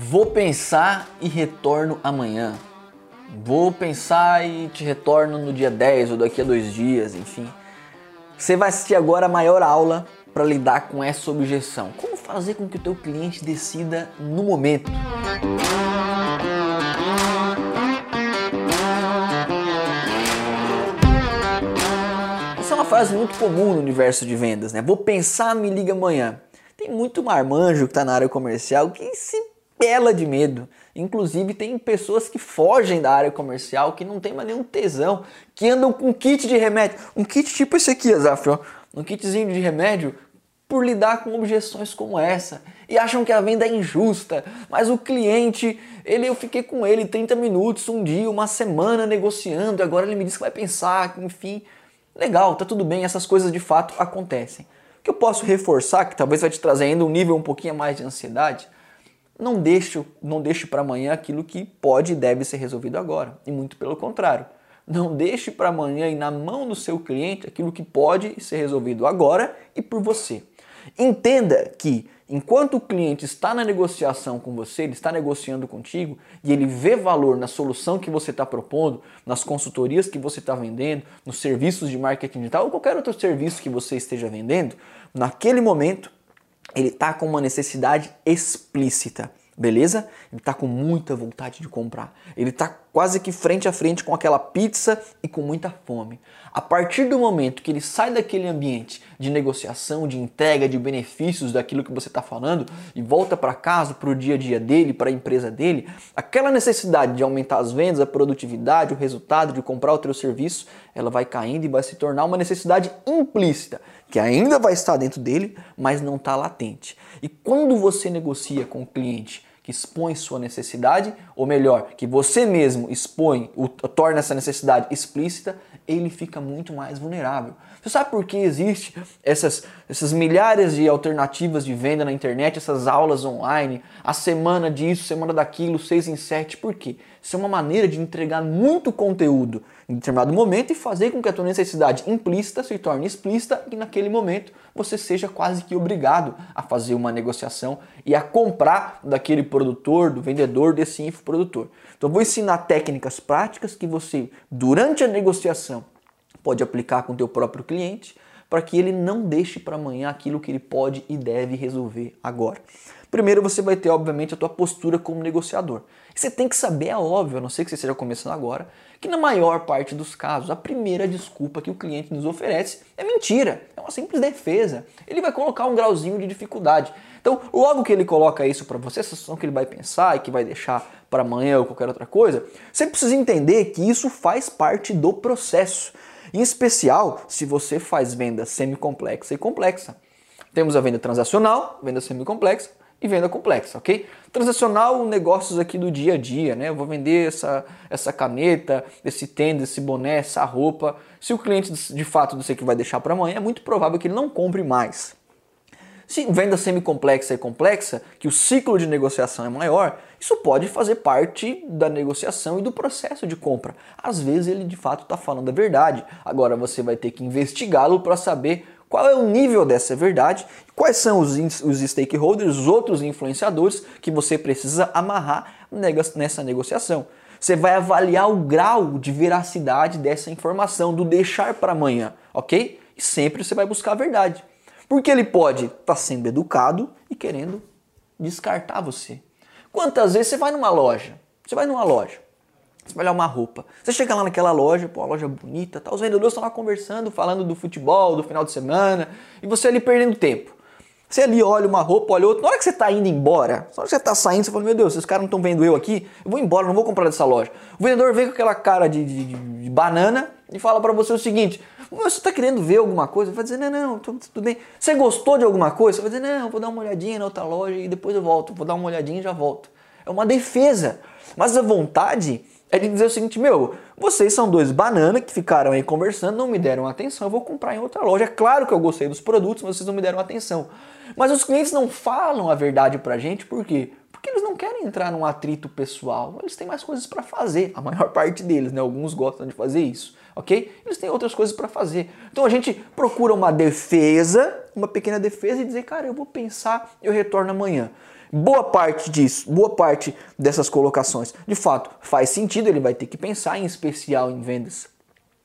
Vou pensar e retorno amanhã. Vou pensar e te retorno no dia 10 ou daqui a dois dias, enfim. Você vai assistir agora a maior aula para lidar com essa objeção. Como fazer com que o teu cliente decida no momento? Essa é uma frase muito comum no universo de vendas, né? Vou pensar, me liga amanhã. Tem muito marmanjo que está na área comercial que se pela de medo. Inclusive tem pessoas que fogem da área comercial, que não tem mais nenhum tesão, que andam com kit de remédio. Um kit tipo esse aqui, Azaf, ó. Um kitzinho de remédio por lidar com objeções como essa. E acham que a venda é injusta. Mas o cliente, ele eu fiquei com ele 30 minutos, um dia, uma semana negociando, e agora ele me diz que vai pensar, enfim. Legal, tá tudo bem, essas coisas de fato acontecem. O que eu posso reforçar, que talvez vai te trazer ainda um nível um pouquinho mais de ansiedade, não deixe, não deixe para amanhã aquilo que pode e deve ser resolvido agora. E muito pelo contrário. Não deixe para amanhã e na mão do seu cliente aquilo que pode ser resolvido agora e por você. Entenda que enquanto o cliente está na negociação com você, ele está negociando contigo e ele vê valor na solução que você está propondo, nas consultorias que você está vendendo, nos serviços de marketing digital ou qualquer outro serviço que você esteja vendendo, naquele momento ele está com uma necessidade explícita, beleza? Ele está com muita vontade de comprar. Ele está quase que frente a frente com aquela pizza e com muita fome. A partir do momento que ele sai daquele ambiente de negociação, de entrega, de benefícios daquilo que você está falando e volta para casa, para o dia a dia dele, para a empresa dele, aquela necessidade de aumentar as vendas, a produtividade, o resultado, de comprar o teu serviço, ela vai caindo e vai se tornar uma necessidade implícita que ainda vai estar dentro dele, mas não está latente. E quando você negocia com o cliente que expõe sua necessidade, ou melhor, que você mesmo expõe, o, torna essa necessidade explícita, ele fica muito mais vulnerável. Você sabe por que existe essas, essas milhares de alternativas de venda na internet, essas aulas online, a semana disso, semana daquilo, seis em sete? Por quê? Isso é uma maneira de entregar muito conteúdo em determinado momento e fazer com que a tua necessidade implícita se torne explícita e naquele momento você seja quase que obrigado a fazer uma negociação e a comprar daquele produtor, do vendedor, desse infoprodutor. Então eu vou ensinar técnicas práticas que você, durante a negociação, pode aplicar com o teu próprio cliente para que ele não deixe para amanhã aquilo que ele pode e deve resolver agora. Primeiro você vai ter, obviamente, a tua postura como negociador. Você tem que saber, é óbvio, a não ser que você esteja começando agora, que na maior parte dos casos, a primeira desculpa que o cliente nos oferece é mentira, é uma simples defesa. Ele vai colocar um grauzinho de dificuldade. Então, logo que ele coloca isso para você, essa situação que ele vai pensar e que vai deixar para amanhã ou qualquer outra coisa, você precisa entender que isso faz parte do processo. Em especial, se você faz venda semi-complexa e complexa. Temos a venda transacional, venda semi-complexa e venda complexa, ok? Transacional, negócios aqui do dia a dia, né? Eu vou vender essa, essa caneta, esse tênis, esse boné, essa roupa. Se o cliente de fato você que vai deixar para amanhã, é muito provável que ele não compre mais. Se venda semi-complexa e complexa, que o ciclo de negociação é maior, isso pode fazer parte da negociação e do processo de compra. Às vezes ele de fato está falando a verdade. Agora você vai ter que investigá-lo para saber qual é o nível dessa verdade, quais são os, os stakeholders, os outros influenciadores que você precisa amarrar nessa negociação. Você vai avaliar o grau de veracidade dessa informação, do deixar para amanhã, ok? E sempre você vai buscar a verdade. Porque ele pode estar tá sendo educado e querendo descartar você. Quantas vezes você vai numa loja? Você vai numa loja, você vai olhar uma roupa. Você chega lá naquela loja, pô, a loja bonita, tá, os vendedores estão lá conversando, falando do futebol, do final de semana, e você ali perdendo tempo. Você ali olha uma roupa, olha outra. Na hora que você está indo embora, na hora que você está saindo, você fala: Meu Deus, esses caras não estão vendo eu aqui, eu vou embora, não vou comprar dessa loja. O vendedor vem com aquela cara de, de, de banana e fala para você o seguinte: Você está querendo ver alguma coisa? Vai dizer: Não, não, tudo, bem. Você gostou de alguma coisa? Vai dizer: Não, vou dar uma olhadinha na outra loja e depois eu volto. Vou dar uma olhadinha e já volto. É uma defesa. Mas a vontade é de dizer o seguinte: Meu, vocês são dois banana que ficaram aí conversando, não me deram atenção, eu vou comprar em outra loja. É claro que eu gostei dos produtos, mas vocês não me deram atenção. Mas os clientes não falam a verdade pra gente, por quê? Porque eles não querem entrar num atrito pessoal. Eles têm mais coisas para fazer, a maior parte deles, né? Alguns gostam de fazer isso, ok? Eles têm outras coisas para fazer. Então a gente procura uma defesa, uma pequena defesa e dizer, cara, eu vou pensar, eu retorno amanhã. Boa parte disso, boa parte dessas colocações, de fato, faz sentido, ele vai ter que pensar, em especial em vendas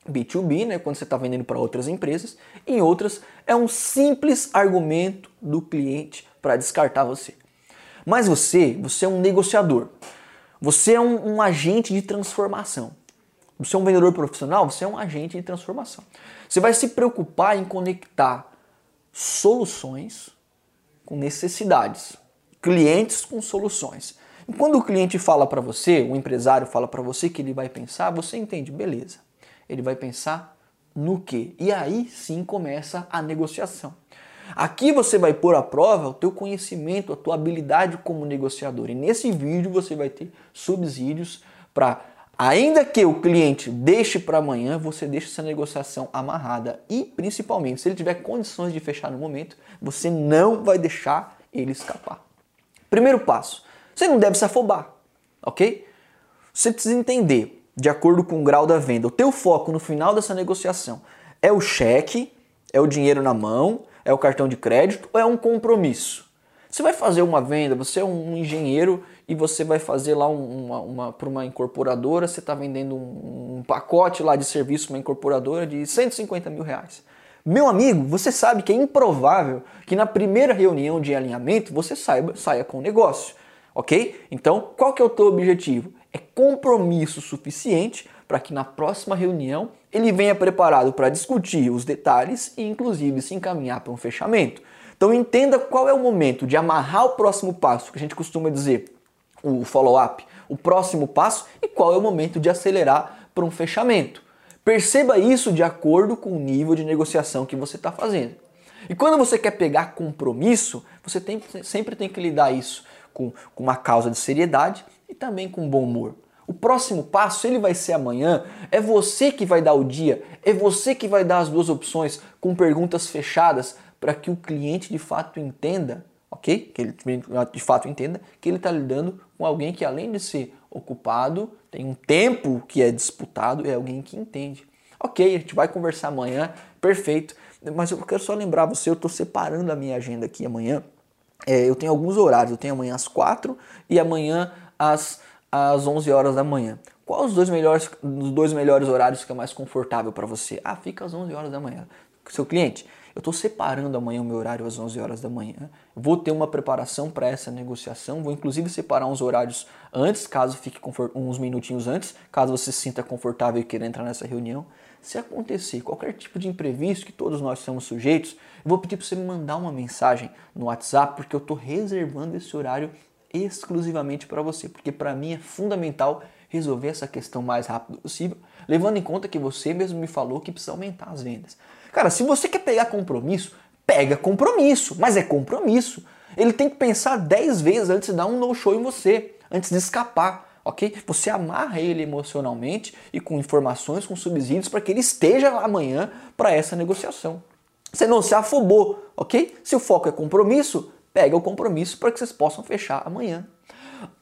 B2B, né, quando você está vendendo para outras empresas, em outras é um simples argumento do cliente para descartar você. Mas você, você é um negociador, você é um, um agente de transformação. Você é um vendedor profissional, você é um agente de transformação. Você vai se preocupar em conectar soluções com necessidades, clientes com soluções. E quando o cliente fala para você, o empresário fala para você que ele vai pensar, você entende, beleza. Ele vai pensar no quê? E aí sim começa a negociação. Aqui você vai pôr à prova o teu conhecimento, a tua habilidade como negociador. E nesse vídeo você vai ter subsídios para Ainda que o cliente deixe para amanhã, você deixa essa negociação amarrada e, principalmente, se ele tiver condições de fechar no momento, você não vai deixar ele escapar. Primeiro passo: você não deve se afobar, ok? Você precisa entender, de acordo com o grau da venda, o teu foco no final dessa negociação é o cheque, é o dinheiro na mão, é o cartão de crédito ou é um compromisso? Você vai fazer uma venda, você é um engenheiro e você vai fazer lá uma, uma para uma incorporadora, você está vendendo um, um, pacote lá de serviço uma incorporadora de 150 mil reais. Meu amigo, você sabe que é improvável que na primeira reunião de alinhamento você saiba, saia com o negócio, ok? Então, qual que é o teu objetivo? É compromisso suficiente para que na próxima reunião ele venha preparado para discutir os detalhes e inclusive se encaminhar para um fechamento. Então entenda qual é o momento de amarrar o próximo passo, que a gente costuma dizer, o follow-up, o próximo passo e qual é o momento de acelerar para um fechamento. Perceba isso de acordo com o nível de negociação que você está fazendo. E quando você quer pegar compromisso, você tem, sempre tem que lidar isso com, com uma causa de seriedade e também com bom humor. O próximo passo, ele vai ser amanhã, é você que vai dar o dia, é você que vai dar as duas opções com perguntas fechadas para que o cliente de fato entenda ok? Que ele de fato entenda que ele está lidando com alguém que, além de ser ocupado, tem um tempo que é disputado, é alguém que entende. Ok, a gente vai conversar amanhã, perfeito. Mas eu quero só lembrar você, eu estou separando a minha agenda aqui amanhã. É, eu tenho alguns horários, eu tenho amanhã às 4 e amanhã às, às 11 horas da manhã. Qual os dois melhores, os dois melhores horários é mais confortável para você? Ah, fica às 11 horas da manhã. Seu cliente, eu estou separando amanhã o meu horário às 11 horas da manhã. Vou ter uma preparação para essa negociação. Vou inclusive separar uns horários antes, caso fique uns minutinhos antes, caso você se sinta confortável e queira entrar nessa reunião. Se acontecer qualquer tipo de imprevisto que todos nós somos sujeitos, eu vou pedir para você me mandar uma mensagem no WhatsApp, porque eu estou reservando esse horário exclusivamente para você, porque para mim é fundamental resolver essa questão o mais rápido possível, levando em conta que você mesmo me falou que precisa aumentar as vendas. Cara, se você quer pegar compromisso, pega compromisso, mas é compromisso. Ele tem que pensar 10 vezes antes de dar um no-show em você, antes de escapar, ok? Você amarra ele emocionalmente e com informações, com subsídios para que ele esteja lá amanhã para essa negociação. Você não se afobou, ok? Se o foco é compromisso, pega o compromisso para que vocês possam fechar amanhã.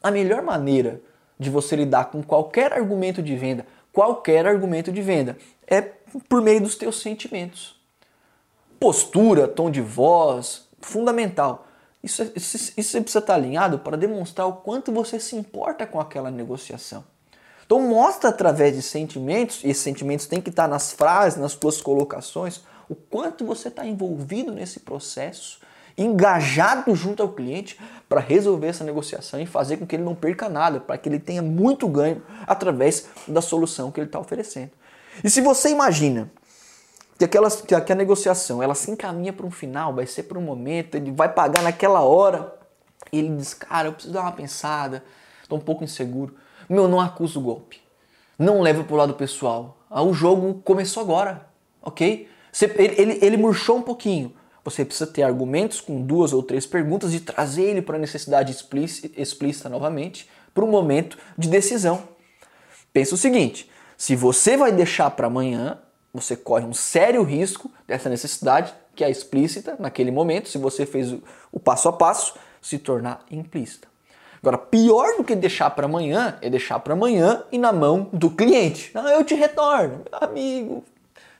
A melhor maneira de você lidar com qualquer argumento de venda, qualquer argumento de venda, é por meio dos teus sentimentos. Postura, tom de voz, fundamental. Isso, isso, isso precisa estar alinhado para demonstrar o quanto você se importa com aquela negociação. Então mostra através de sentimentos, e esses sentimentos têm que estar nas frases, nas tuas colocações, o quanto você está envolvido nesse processo, engajado junto ao cliente para resolver essa negociação e fazer com que ele não perca nada, para que ele tenha muito ganho através da solução que ele está oferecendo. E se você imagina que, aquela, que a negociação ela se encaminha para um final, vai ser para um momento, ele vai pagar naquela hora, ele diz, cara, eu preciso dar uma pensada, estou um pouco inseguro. Meu, não acusa o golpe. Não leva para o lado pessoal. Ah, o jogo começou agora, ok? Ele, ele, ele murchou um pouquinho. Você precisa ter argumentos com duas ou três perguntas e trazer ele para a necessidade explícita, explícita novamente, para um momento de decisão. Pensa o seguinte: se você vai deixar para amanhã, você corre um sério risco dessa necessidade, que é explícita naquele momento, se você fez o passo a passo, se tornar implícita. Agora, pior do que deixar para amanhã é deixar para amanhã e na mão do cliente. Não, eu te retorno, amigo.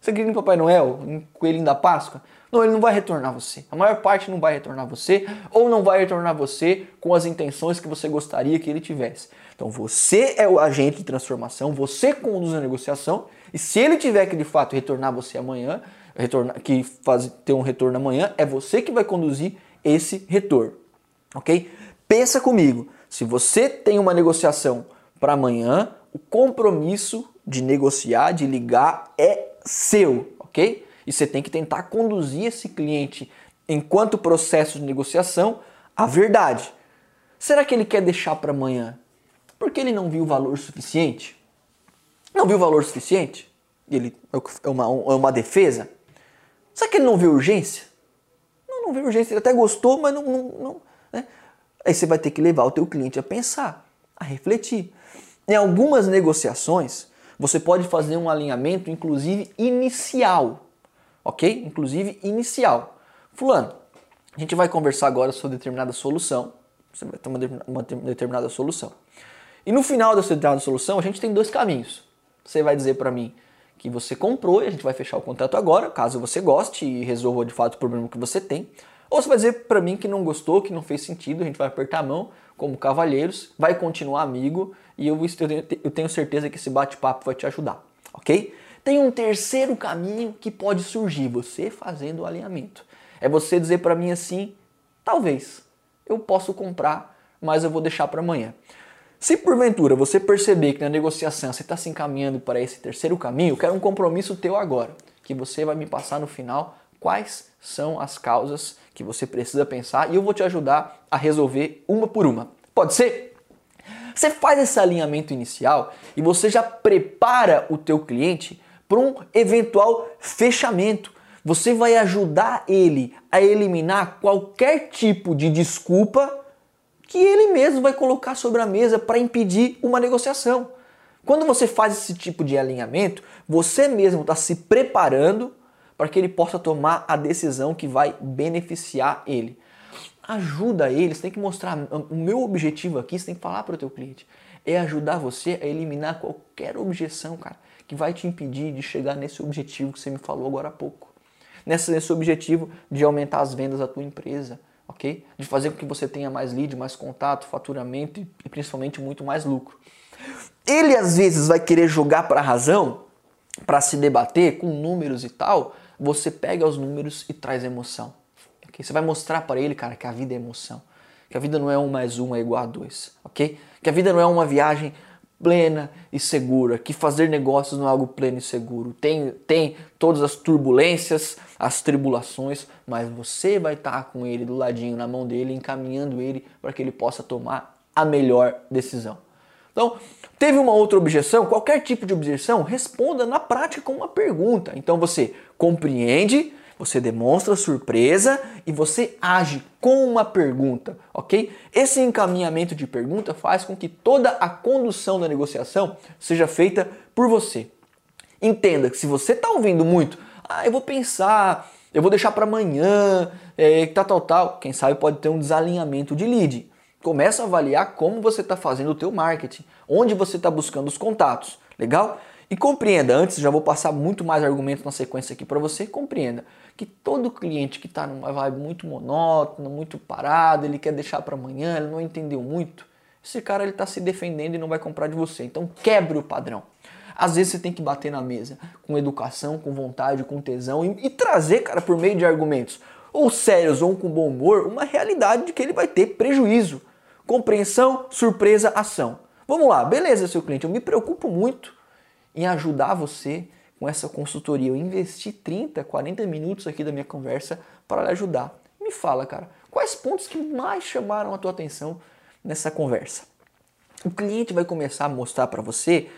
Você acredita em Papai Noel, em Coelhinho da Páscoa? Não, ele não vai retornar você. A maior parte não vai retornar você, ou não vai retornar você com as intenções que você gostaria que ele tivesse. Então você é o agente de transformação, você conduz a negociação, e se ele tiver que de fato retornar você amanhã, retornar, que faz, ter um retorno amanhã, é você que vai conduzir esse retorno. Ok? Pensa comigo, se você tem uma negociação para amanhã, o compromisso de negociar, de ligar, é seu, ok? E você tem que tentar conduzir esse cliente, enquanto processo de negociação, à verdade. Será que ele quer deixar para amanhã porque ele não viu valor suficiente? Não viu valor suficiente? Ele é uma, é uma defesa? Será que ele não viu urgência? Não, não viu urgência. Ele até gostou, mas não. não, não né? Aí você vai ter que levar o teu cliente a pensar, a refletir. Em algumas negociações, você pode fazer um alinhamento, inclusive inicial, ok? Inclusive inicial. Fulano, a gente vai conversar agora sobre determinada solução. Você vai ter uma, uma determinada solução. E no final dessa determinada solução, a gente tem dois caminhos. Você vai dizer para mim que você comprou e a gente vai fechar o contrato agora, caso você goste e resolva de fato o problema que você tem. Ou você vai dizer para mim que não gostou, que não fez sentido, a gente vai apertar a mão como cavalheiros, vai continuar amigo e eu, eu tenho certeza que esse bate-papo vai te ajudar, ok? Tem um terceiro caminho que pode surgir, você fazendo o alinhamento. É você dizer para mim assim, talvez, eu posso comprar, mas eu vou deixar para amanhã. Se porventura você perceber que na negociação você está se encaminhando para esse terceiro caminho, eu quero um compromisso teu agora, que você vai me passar no final quais são as causas que você precisa pensar e eu vou te ajudar a resolver uma por uma. Pode ser? Você faz esse alinhamento inicial e você já prepara o teu cliente para um eventual fechamento. Você vai ajudar ele a eliminar qualquer tipo de desculpa que ele mesmo vai colocar sobre a mesa para impedir uma negociação. Quando você faz esse tipo de alinhamento, você mesmo está se preparando para que ele possa tomar a decisão que vai beneficiar ele. Ajuda ele, você tem que mostrar. O meu objetivo aqui, você tem que falar para o teu cliente, é ajudar você a eliminar qualquer objeção, cara, que vai te impedir de chegar nesse objetivo que você me falou agora há pouco. Nesse, nesse objetivo de aumentar as vendas da tua empresa ok? De fazer com que você tenha mais lead, mais contato, faturamento e, e principalmente muito mais lucro. Ele às vezes vai querer jogar para a razão, para se debater com números e tal. Você pega os números e traz emoção. Você vai mostrar para ele, cara, que a vida é emoção. Que a vida não é um mais um é igual a dois, ok? Que a vida não é uma viagem plena e segura, que fazer negócios não é algo pleno e seguro. Tem, tem todas as turbulências, as tribulações, mas você vai estar com ele do ladinho, na mão dele, encaminhando ele para que ele possa tomar a melhor decisão. Então, teve uma outra objeção? Qualquer tipo de objeção, responda na prática com uma pergunta. Então você compreende você demonstra surpresa e você age com uma pergunta, ok? Esse encaminhamento de pergunta faz com que toda a condução da negociação seja feita por você. Entenda que se você está ouvindo muito, ah, eu vou pensar, eu vou deixar para amanhã, é, tal, tal, tal, quem sabe pode ter um desalinhamento de lead. Começa a avaliar como você está fazendo o teu marketing, onde você está buscando os contatos, legal? E compreenda, antes já vou passar muito mais argumentos na sequência aqui para você, compreenda que todo cliente que está numa vibe muito monótona, muito parado, ele quer deixar para amanhã, ele não entendeu muito, esse cara ele está se defendendo e não vai comprar de você. Então quebre o padrão. Às vezes você tem que bater na mesa com educação, com vontade, com tesão e, e trazer, cara, por meio de argumentos, ou sérios ou com bom humor, uma realidade de que ele vai ter prejuízo. Compreensão, surpresa, ação. Vamos lá, beleza, seu cliente, eu me preocupo muito em ajudar você com essa consultoria. Eu investi 30, 40 minutos aqui da minha conversa para lhe ajudar. Me fala, cara, quais pontos que mais chamaram a tua atenção nessa conversa? O cliente vai começar a mostrar para você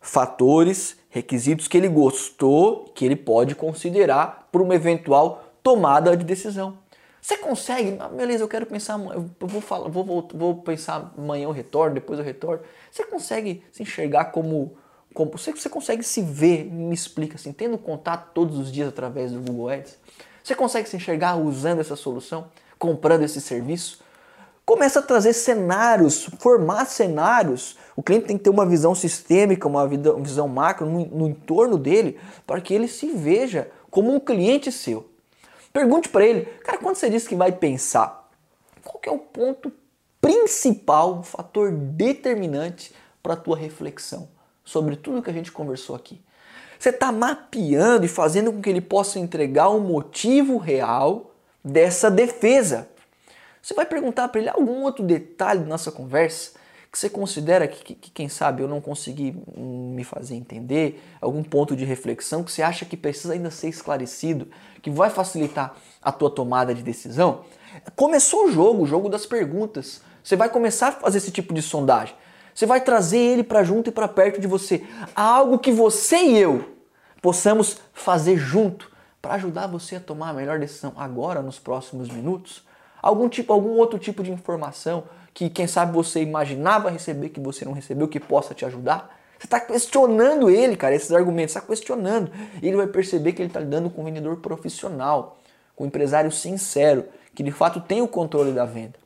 fatores, requisitos que ele gostou, que ele pode considerar para uma eventual tomada de decisão. Você consegue? Ah, beleza, eu quero pensar, eu vou, falar, vou, vou, vou pensar amanhã eu retorno, depois eu retorno. Você consegue se enxergar como como você, você consegue se ver, me explica assim, tendo contato todos os dias através do Google Ads? Você consegue se enxergar usando essa solução, comprando esse serviço? Começa a trazer cenários, formar cenários. O cliente tem que ter uma visão sistêmica, uma visão macro no, no entorno dele, para que ele se veja como um cliente seu. Pergunte para ele, cara, quando você disse que vai pensar, qual que é o ponto principal, um fator determinante para a tua reflexão sobre tudo que a gente conversou aqui? Você está mapeando e fazendo com que ele possa entregar o um motivo real dessa defesa. Você vai perguntar para ele algum outro detalhe da nossa conversa que você considera que, que, que, quem sabe, eu não consegui me fazer entender, algum ponto de reflexão que você acha que precisa ainda ser esclarecido, que vai facilitar a tua tomada de decisão. Começou o jogo, o jogo das perguntas. Você vai começar a fazer esse tipo de sondagem. Você vai trazer ele para junto e para perto de você. Algo que você e eu possamos fazer junto para ajudar você a tomar a melhor decisão agora, nos próximos minutos. Algum tipo, algum outro tipo de informação que quem sabe você imaginava receber que você não recebeu que possa te ajudar. Você está questionando ele, cara, esses argumentos, está questionando. E ele vai perceber que ele está lidando com um vendedor profissional, com um empresário sincero, que de fato tem o controle da venda.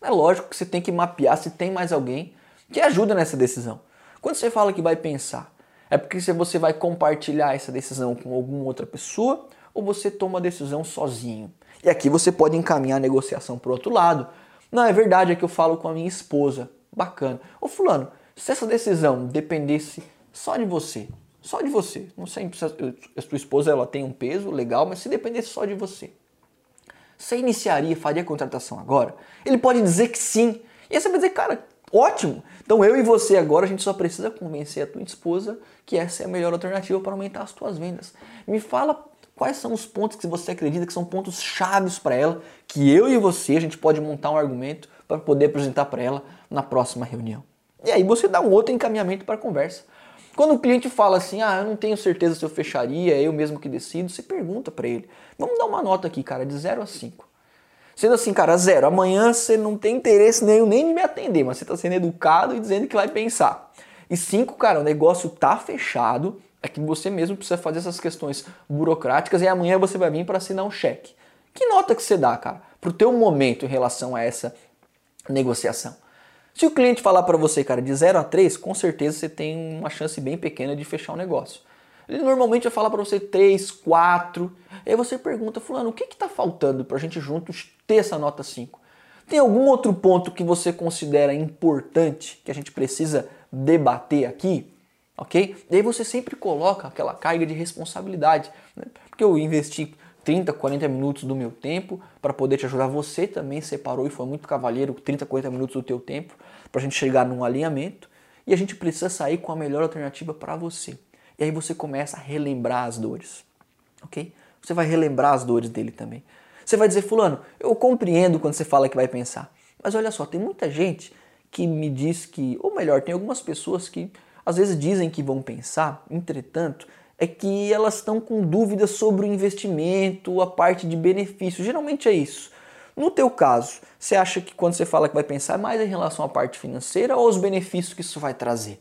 É lógico que você tem que mapear se tem mais alguém que ajuda nessa decisão. Quando você fala que vai pensar, é porque você vai compartilhar essa decisão com alguma outra pessoa ou você toma a decisão sozinho. E aqui você pode encaminhar a negociação para outro lado, não, é verdade, é que eu falo com a minha esposa. Bacana. Ô fulano, se essa decisão dependesse só de você, só de você, não sei se a sua esposa ela tem um peso legal, mas se dependesse só de você, você iniciaria, faria a contratação agora? Ele pode dizer que sim. E aí você vai dizer, cara, ótimo. Então eu e você agora, a gente só precisa convencer a tua esposa que essa é a melhor alternativa para aumentar as tuas vendas. Me fala Quais são os pontos que você acredita que são pontos chaves para ela, que eu e você a gente pode montar um argumento para poder apresentar para ela na próxima reunião? E aí você dá um outro encaminhamento para a conversa. Quando o cliente fala assim, ah, eu não tenho certeza se eu fecharia, é eu mesmo que decido, você pergunta para ele. Vamos dar uma nota aqui, cara, de 0 a 5. Sendo assim, cara, zero. Amanhã você não tem interesse nenhum nem de me atender, mas você está sendo educado e dizendo que vai pensar. E cinco, cara, o negócio tá fechado, é que você mesmo precisa fazer essas questões burocráticas e amanhã você vai vir para assinar um cheque. Que nota que você dá, cara, pro teu momento em relação a essa negociação? Se o cliente falar para você, cara, de 0 a 3, com certeza você tem uma chance bem pequena de fechar o um negócio. Ele normalmente vai falar para você 3, 4. Aí você pergunta, fulano, o que está faltando para a gente juntos ter essa nota 5? Tem algum outro ponto que você considera importante que a gente precisa debater aqui? ok? E aí você sempre coloca aquela carga de responsabilidade, né? porque eu investi 30, 40 minutos do meu tempo para poder te ajudar. Você também separou e foi muito cavalheiro 30, 40 minutos do teu tempo para a gente chegar num alinhamento e a gente precisa sair com a melhor alternativa para você. E aí você começa a relembrar as dores, ok? Você vai relembrar as dores dele também. Você vai dizer, fulano, eu compreendo quando você fala que vai pensar, mas olha só, tem muita gente que me diz que, ou melhor, tem algumas pessoas que às vezes dizem que vão pensar, entretanto, é que elas estão com dúvidas sobre o investimento, a parte de benefício. Geralmente é isso. No teu caso, você acha que quando você fala que vai pensar é mais em relação à parte financeira ou aos benefícios que isso vai trazer?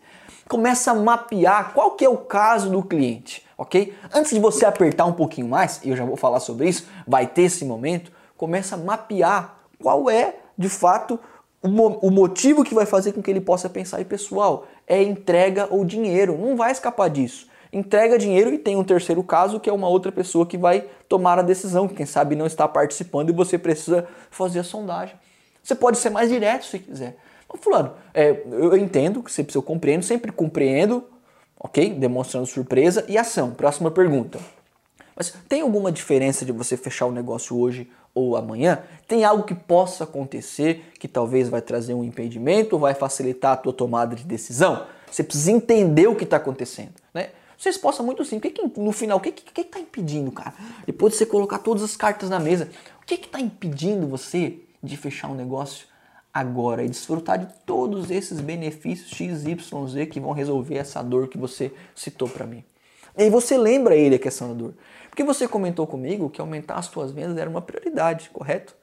Começa a mapear qual que é o caso do cliente, ok? Antes de você apertar um pouquinho mais, e eu já vou falar sobre isso, vai ter esse momento, começa a mapear qual é, de fato, o motivo que vai fazer com que ele possa pensar, e pessoal, é entrega ou dinheiro, não vai escapar disso. Entrega dinheiro e tem um terceiro caso que é uma outra pessoa que vai tomar a decisão, que quem sabe não está participando e você precisa fazer a sondagem. Você pode ser mais direto se quiser. Fulano, é, eu entendo que você precisa, eu compreendo, sempre compreendo, ok? Demonstrando surpresa e ação. Próxima pergunta. Mas tem alguma diferença de você fechar o negócio hoje ou amanhã? Tem algo que possa acontecer que talvez vai trazer um impedimento vai facilitar a tua tomada de decisão? Você precisa entender o que está acontecendo, né? Você resposta muito simples. Que que, no final, o que está impedindo, cara? Depois de você colocar todas as cartas na mesa, o que está impedindo você de fechar um negócio agora e desfrutar de todos esses benefícios XYZ que vão resolver essa dor que você citou para mim? E aí você lembra ele a questão da dor. Porque você comentou comigo que aumentar as suas vendas era uma prioridade, correto?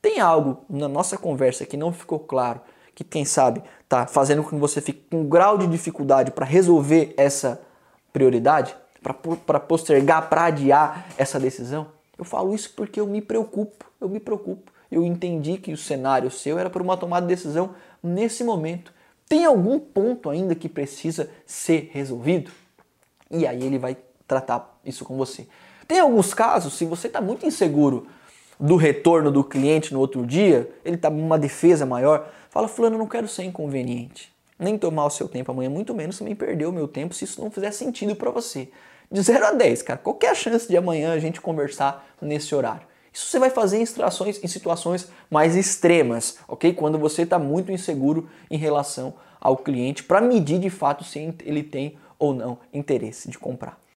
Tem algo na nossa conversa que não ficou claro, que quem sabe está fazendo com que você fique com um grau de dificuldade para resolver essa prioridade, para postergar, para adiar essa decisão? Eu falo isso porque eu me preocupo, eu me preocupo. Eu entendi que o cenário seu era para uma tomada de decisão nesse momento. Tem algum ponto ainda que precisa ser resolvido? E aí ele vai tratar isso com você. Tem alguns casos, se você está muito inseguro do retorno do cliente no outro dia, ele está numa defesa maior, fala, fulano, não quero ser inconveniente, nem tomar o seu tempo amanhã, muito menos também perder o meu tempo se isso não fizer sentido para você. De 0 a 10, cara, qualquer chance de amanhã a gente conversar nesse horário. Isso você vai fazer em em situações mais extremas, ok? Quando você está muito inseguro em relação ao cliente, para medir de fato se ele tem ou não interesse de comprar.